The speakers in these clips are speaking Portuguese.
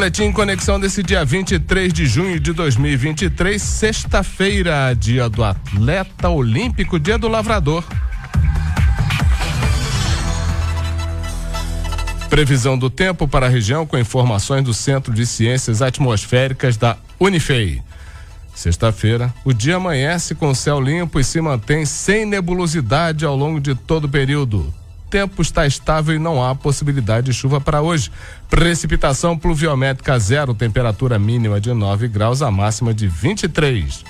Boletim Conexão desse dia 23 de junho de 2023, sexta-feira, dia do atleta olímpico, dia do lavrador. Previsão do tempo para a região com informações do Centro de Ciências Atmosféricas da Unifei. Sexta-feira, o dia amanhece com céu limpo e se mantém sem nebulosidade ao longo de todo o período tempo está estável e não há possibilidade de chuva para hoje. Precipitação pluviométrica zero, temperatura mínima de 9 graus, a máxima de 23.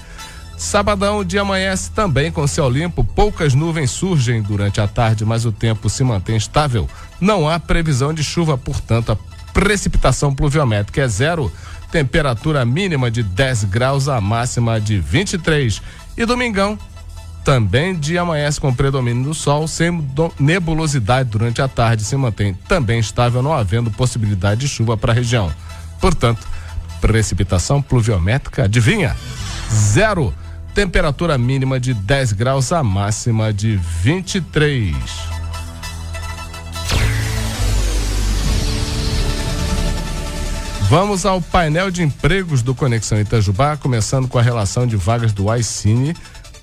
Sabadão, o dia amanhece também com céu limpo, poucas nuvens surgem durante a tarde, mas o tempo se mantém estável. Não há previsão de chuva, portanto, a precipitação pluviométrica é zero, temperatura mínima de 10 graus, a máxima de 23. E domingão, também dia amanhece com predomínio do sol, sem nebulosidade durante a tarde, se mantém também estável, não havendo possibilidade de chuva para a região. Portanto, precipitação pluviométrica, adivinha? Zero. Temperatura mínima de 10 graus, a máxima de 23. Vamos ao painel de empregos do Conexão Itajubá, começando com a relação de vagas do iCine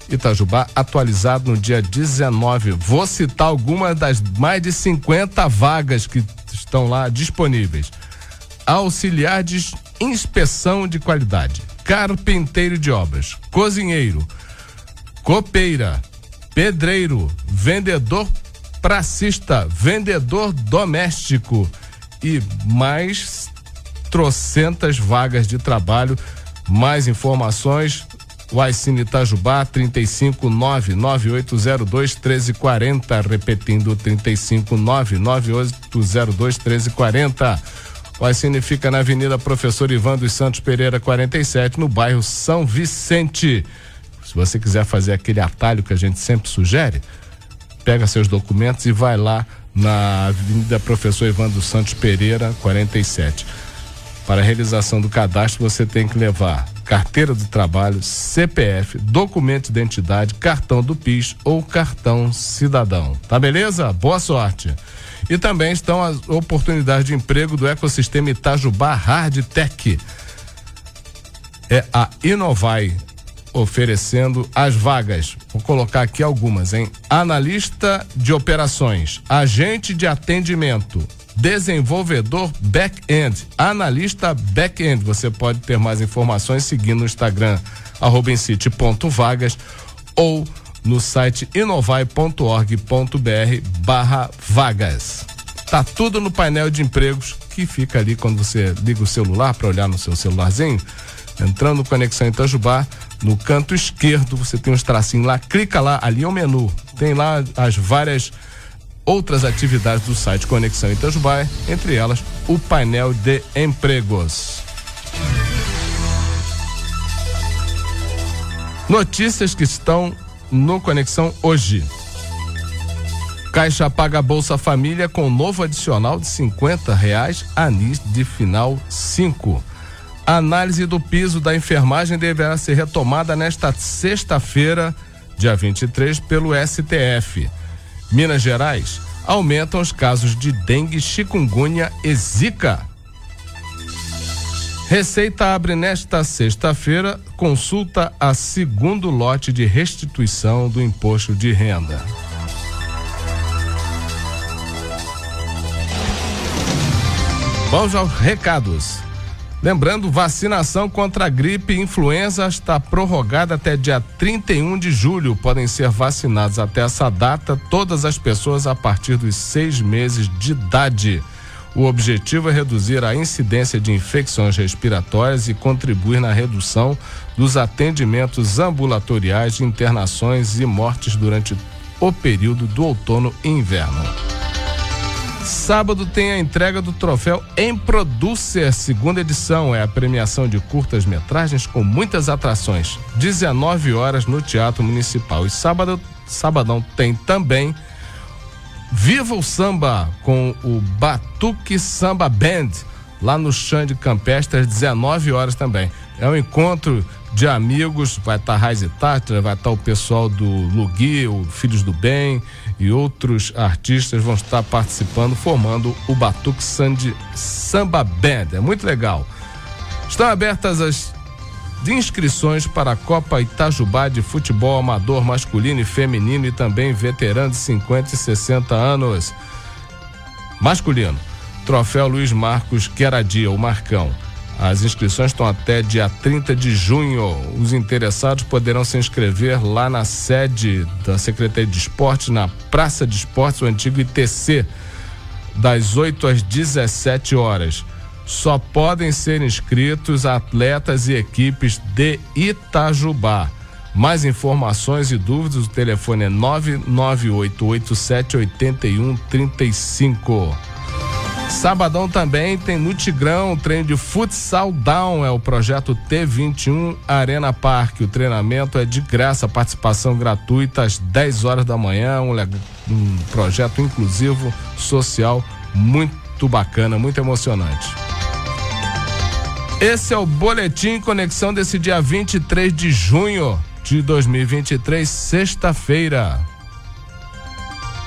Itajubá, atualizado no dia 19. Vou citar algumas das mais de 50 vagas que estão lá disponíveis. Auxiliar de inspeção de qualidade, carpinteiro de obras, cozinheiro, copeira, pedreiro, vendedor pracista, vendedor doméstico e mais trocentas vagas de trabalho. Mais informações o Aicine Itajubá, 3599802 1340, repetindo 3599802 1340. O Aicine fica na Avenida Professor Ivan dos Santos Pereira, 47, no bairro São Vicente. Se você quiser fazer aquele atalho que a gente sempre sugere, pega seus documentos e vai lá na Avenida Professor Ivan dos Santos Pereira, 47. Para a realização do cadastro, você tem que levar carteira do trabalho, CPF, documento de identidade, cartão do PIS ou cartão cidadão. Tá beleza? Boa sorte. E também estão as oportunidades de emprego do ecossistema Itajubá Hard Tech. É a Inovai oferecendo as vagas. Vou colocar aqui algumas, hein? Analista de operações, agente de atendimento, desenvolvedor back-end, analista back-end. Você pode ter mais informações seguindo no Instagram, arroba vagas ou no site inovai.org.br barra vagas. Tá tudo no painel de empregos que fica ali quando você liga o celular para olhar no seu celularzinho. Entrando Conexão Itajubá, no canto esquerdo você tem uns tracinhos lá, clica lá, ali é o menu. Tem lá as várias outras atividades do site Conexão Itajubá, entre elas o painel de empregos. Notícias que estão no Conexão hoje. Caixa paga Bolsa Família com novo adicional de 50 reais anis de final 5. A análise do piso da enfermagem deverá ser retomada nesta sexta-feira, dia 23, pelo STF. Minas Gerais, aumentam os casos de dengue, chikungunya e zika. Receita abre nesta sexta-feira consulta a segundo lote de restituição do imposto de renda. Vamos aos recados. Lembrando, vacinação contra a gripe e influenza está prorrogada até dia 31 de julho. Podem ser vacinados até essa data todas as pessoas a partir dos seis meses de idade. O objetivo é reduzir a incidência de infecções respiratórias e contribuir na redução dos atendimentos ambulatoriais, internações e mortes durante o período do outono e inverno. Sábado tem a entrega do troféu Em Producer, segunda edição. É a premiação de curtas-metragens com muitas atrações. 19 horas no Teatro Municipal. E sábado, sabadão tem também Viva o Samba com o Batuque Samba Band lá no Xande Campestre às 19 horas também. É um encontro de amigos, vai estar tá Raiz Tátira, vai estar tá o pessoal do Lugui, o Filhos do Bem e outros artistas vão estar participando, formando o Batuque Samba Band. É muito legal. Estão abertas as inscrições para a Copa Itajubá de futebol amador masculino e feminino e também veterano de 50 e 60 anos. Masculino. Troféu Luiz Marcos Queradia, o Marcão. As inscrições estão até dia 30 de junho. Os interessados poderão se inscrever lá na sede da Secretaria de Esportes, na Praça de Esportes, o antigo ITC, das 8 às 17 horas. Só podem ser inscritos atletas e equipes de Itajubá. Mais informações e dúvidas, o telefone é 998878135. Sabadão também tem no Tigrão, treino de futsal down, é o projeto T21 Arena Parque. O treinamento é de graça, participação gratuita às 10 horas da manhã, um, um projeto inclusivo, social, muito bacana, muito emocionante. Esse é o Boletim Conexão desse dia 23 de junho de 2023, sexta-feira.